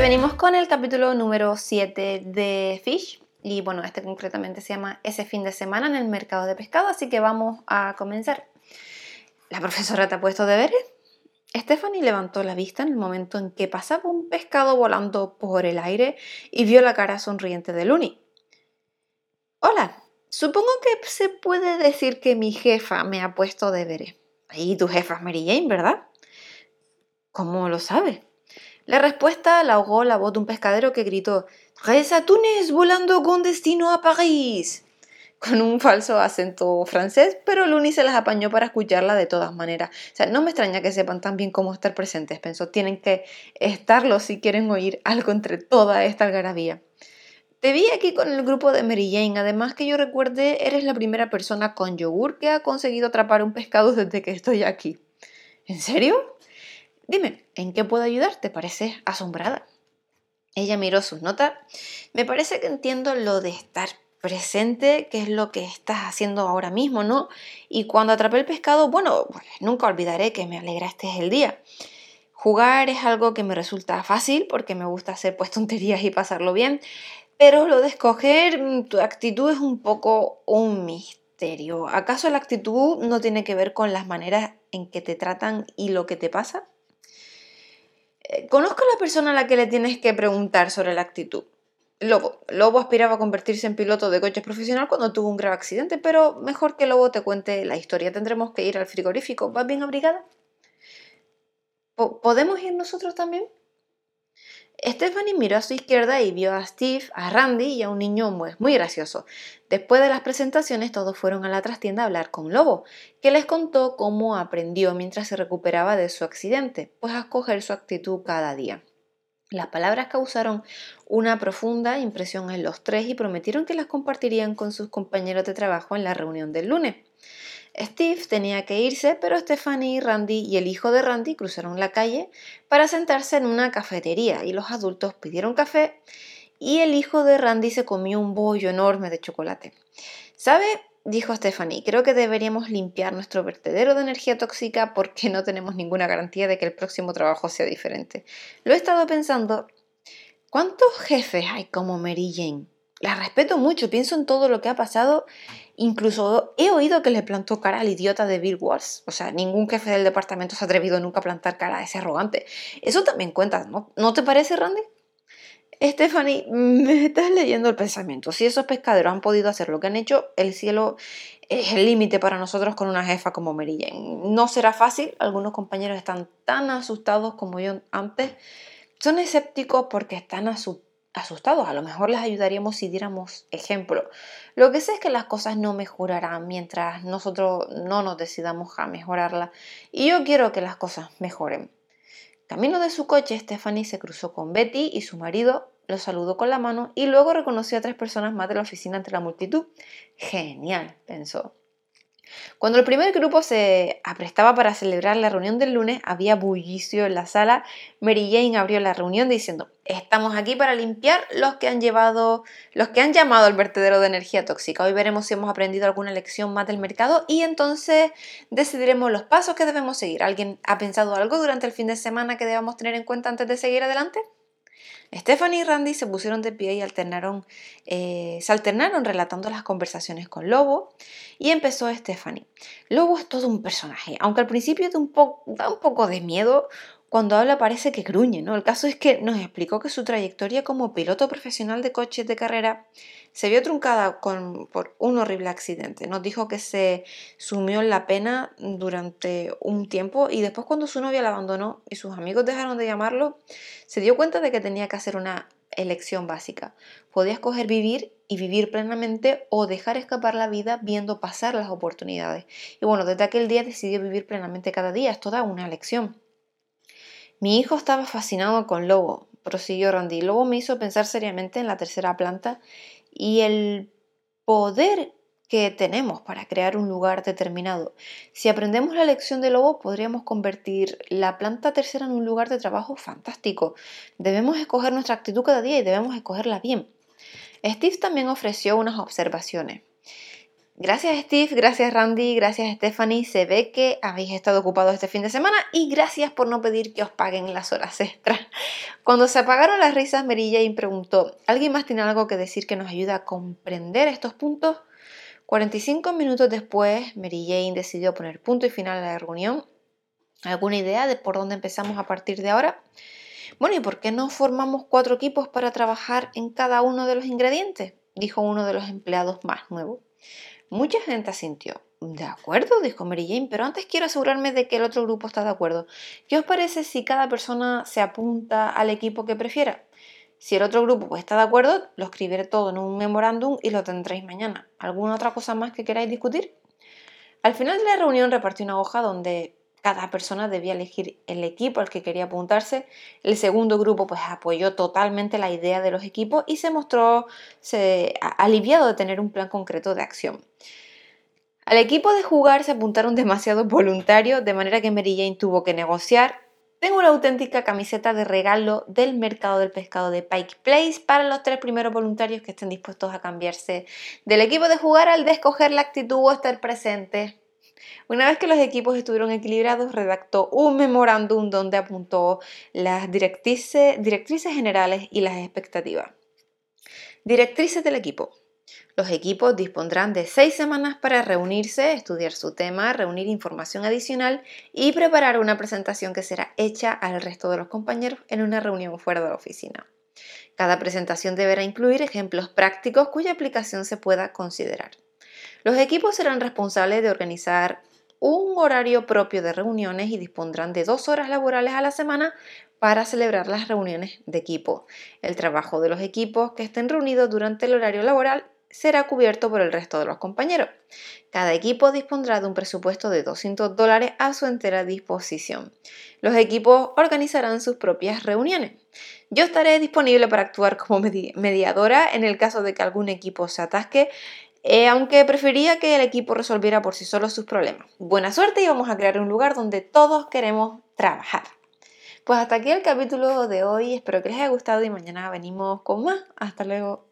Venimos con el capítulo número 7 de Fish y bueno, este concretamente se llama Ese fin de semana en el mercado de pescado, así que vamos a comenzar. ¿La profesora te ha puesto deberes? Stephanie levantó la vista en el momento en que pasaba un pescado volando por el aire y vio la cara sonriente de Looney. Hola, supongo que se puede decir que mi jefa me ha puesto deberes. Y tu jefa es Mary Jane, ¿verdad? ¿Cómo lo sabe? La respuesta la ahogó la voz de un pescadero que gritó ¡Tres atunes volando con destino a París! con un falso acento francés, pero Luni se las apañó para escucharla de todas maneras. O sea, no me extraña que sepan tan bien cómo estar presentes, pensó. Tienen que estarlo si quieren oír algo entre toda esta algarabía. Te vi aquí con el grupo de Mary Jane. Además que yo recuerde, eres la primera persona con yogur que ha conseguido atrapar un pescado desde que estoy aquí. ¿En serio? Dime, ¿en qué puedo ayudarte? Parece asombrada. Ella miró sus notas. Me parece que entiendo lo de estar presente, qué es lo que estás haciendo ahora mismo, ¿no? Y cuando atrapé el pescado, bueno, pues nunca olvidaré que me alegraste el día. Jugar es algo que me resulta fácil porque me gusta hacer pues tonterías y pasarlo bien, pero lo de escoger mm, tu actitud es un poco un misterio. ¿Acaso la actitud no tiene que ver con las maneras en que te tratan y lo que te pasa? Eh, conozco a la persona a la que le tienes que preguntar sobre la actitud. Lobo. Lobo aspiraba a convertirse en piloto de coches profesional cuando tuvo un grave accidente, pero mejor que Lobo te cuente la historia. Tendremos que ir al frigorífico. ¿Vas bien abrigada? ¿Podemos ir nosotros también? Stephanie miró a su izquierda y vio a Steve, a Randy y a un niño muy, muy gracioso. Después de las presentaciones, todos fueron a la trastienda a hablar con Lobo, que les contó cómo aprendió mientras se recuperaba de su accidente, pues a escoger su actitud cada día. Las palabras causaron una profunda impresión en los tres y prometieron que las compartirían con sus compañeros de trabajo en la reunión del lunes. Steve tenía que irse, pero Stephanie, Randy y el hijo de Randy cruzaron la calle para sentarse en una cafetería y los adultos pidieron café y el hijo de Randy se comió un bollo enorme de chocolate. ¿Sabe? Dijo Stephanie, creo que deberíamos limpiar nuestro vertedero de energía tóxica porque no tenemos ninguna garantía de que el próximo trabajo sea diferente. Lo he estado pensando, ¿cuántos jefes hay como Mary Jane? La respeto mucho, pienso en todo lo que ha pasado. Incluso he oído que le plantó cara al idiota de Bill Wars. O sea, ningún jefe del departamento se ha atrevido nunca a plantar cara a ese arrogante. Eso también cuenta, ¿no? ¿No te parece, Randy? Stephanie, me estás leyendo el pensamiento. Si esos pescaderos han podido hacer lo que han hecho, el cielo es el límite para nosotros con una jefa como Mary No será fácil, algunos compañeros están tan asustados como yo antes. Son escépticos porque están asustados. A lo mejor les ayudaríamos si diéramos ejemplo. Lo que sé es que las cosas no mejorarán mientras nosotros no nos decidamos a mejorarlas. Y yo quiero que las cosas mejoren. Camino de su coche, Stephanie se cruzó con Betty y su marido, lo saludó con la mano y luego reconoció a tres personas más de la oficina entre la multitud. Genial, pensó. Cuando el primer grupo se aprestaba para celebrar la reunión del lunes, había bullicio en la sala. Mary Jane abrió la reunión diciendo, estamos aquí para limpiar los que han llevado, los que han llamado al vertedero de energía tóxica. Hoy veremos si hemos aprendido alguna lección más del mercado y entonces decidiremos los pasos que debemos seguir. ¿Alguien ha pensado algo durante el fin de semana que debamos tener en cuenta antes de seguir adelante? Stephanie y Randy se pusieron de pie y alternaron, eh, se alternaron relatando las conversaciones con Lobo y empezó Stephanie. Lobo es todo un personaje, aunque al principio da un, da un poco de miedo, cuando habla parece que gruñe, ¿no? El caso es que nos explicó que su trayectoria como piloto profesional de coches de carrera se vio truncada por un horrible accidente. Nos dijo que se sumió en la pena durante un tiempo y después cuando su novia la abandonó y sus amigos dejaron de llamarlo, se dio cuenta de que tenía que hacer una elección básica. Podía escoger vivir y vivir plenamente o dejar escapar la vida viendo pasar las oportunidades. Y bueno, desde aquel día decidió vivir plenamente cada día. Es toda una elección. Mi hijo estaba fascinado con Lobo, prosiguió Randy. Lobo me hizo pensar seriamente en la tercera planta y el poder que tenemos para crear un lugar determinado. Si aprendemos la lección de Lobo, podríamos convertir la planta tercera en un lugar de trabajo fantástico. Debemos escoger nuestra actitud cada día y debemos escogerla bien. Steve también ofreció unas observaciones. Gracias Steve, gracias Randy, gracias Stephanie. Se ve que habéis estado ocupados este fin de semana y gracias por no pedir que os paguen las horas extras. Cuando se apagaron las risas, Mary preguntó, ¿alguien más tiene algo que decir que nos ayuda a comprender estos puntos? 45 minutos después, Mary Jane decidió poner punto y final a la reunión. ¿Alguna idea de por dónde empezamos a partir de ahora? Bueno, ¿y por qué no formamos cuatro equipos para trabajar en cada uno de los ingredientes? Dijo uno de los empleados más nuevos. Mucha gente asintió. De acuerdo, dijo Mary Jane, pero antes quiero asegurarme de que el otro grupo está de acuerdo. ¿Qué os parece si cada persona se apunta al equipo que prefiera? Si el otro grupo pues, está de acuerdo, lo escribiré todo en un memorándum y lo tendréis mañana. ¿Alguna otra cosa más que queráis discutir? Al final de la reunión repartí una hoja donde cada persona debía elegir el equipo al que quería apuntarse. El segundo grupo pues apoyó totalmente la idea de los equipos y se mostró aliviado de tener un plan concreto de acción. Al equipo de jugar se apuntaron demasiados voluntarios, de manera que Mary Jane tuvo que negociar. Tengo una auténtica camiseta de regalo del mercado del pescado de Pike Place para los tres primeros voluntarios que estén dispuestos a cambiarse del equipo de jugar al de escoger la actitud o estar presente una vez que los equipos estuvieron equilibrados, redactó un memorándum donde apuntó las directrices, directrices generales y las expectativas. Directrices del equipo. Los equipos dispondrán de seis semanas para reunirse, estudiar su tema, reunir información adicional y preparar una presentación que será hecha al resto de los compañeros en una reunión fuera de la oficina. Cada presentación deberá incluir ejemplos prácticos cuya aplicación se pueda considerar. Los equipos serán responsables de organizar un horario propio de reuniones y dispondrán de dos horas laborales a la semana para celebrar las reuniones de equipo. El trabajo de los equipos que estén reunidos durante el horario laboral será cubierto por el resto de los compañeros. Cada equipo dispondrá de un presupuesto de 200 dólares a su entera disposición. Los equipos organizarán sus propias reuniones. Yo estaré disponible para actuar como mediadora en el caso de que algún equipo se atasque eh, aunque prefería que el equipo resolviera por sí solo sus problemas. Buena suerte y vamos a crear un lugar donde todos queremos trabajar. Pues hasta aquí el capítulo de hoy, espero que les haya gustado y mañana venimos con más. Hasta luego.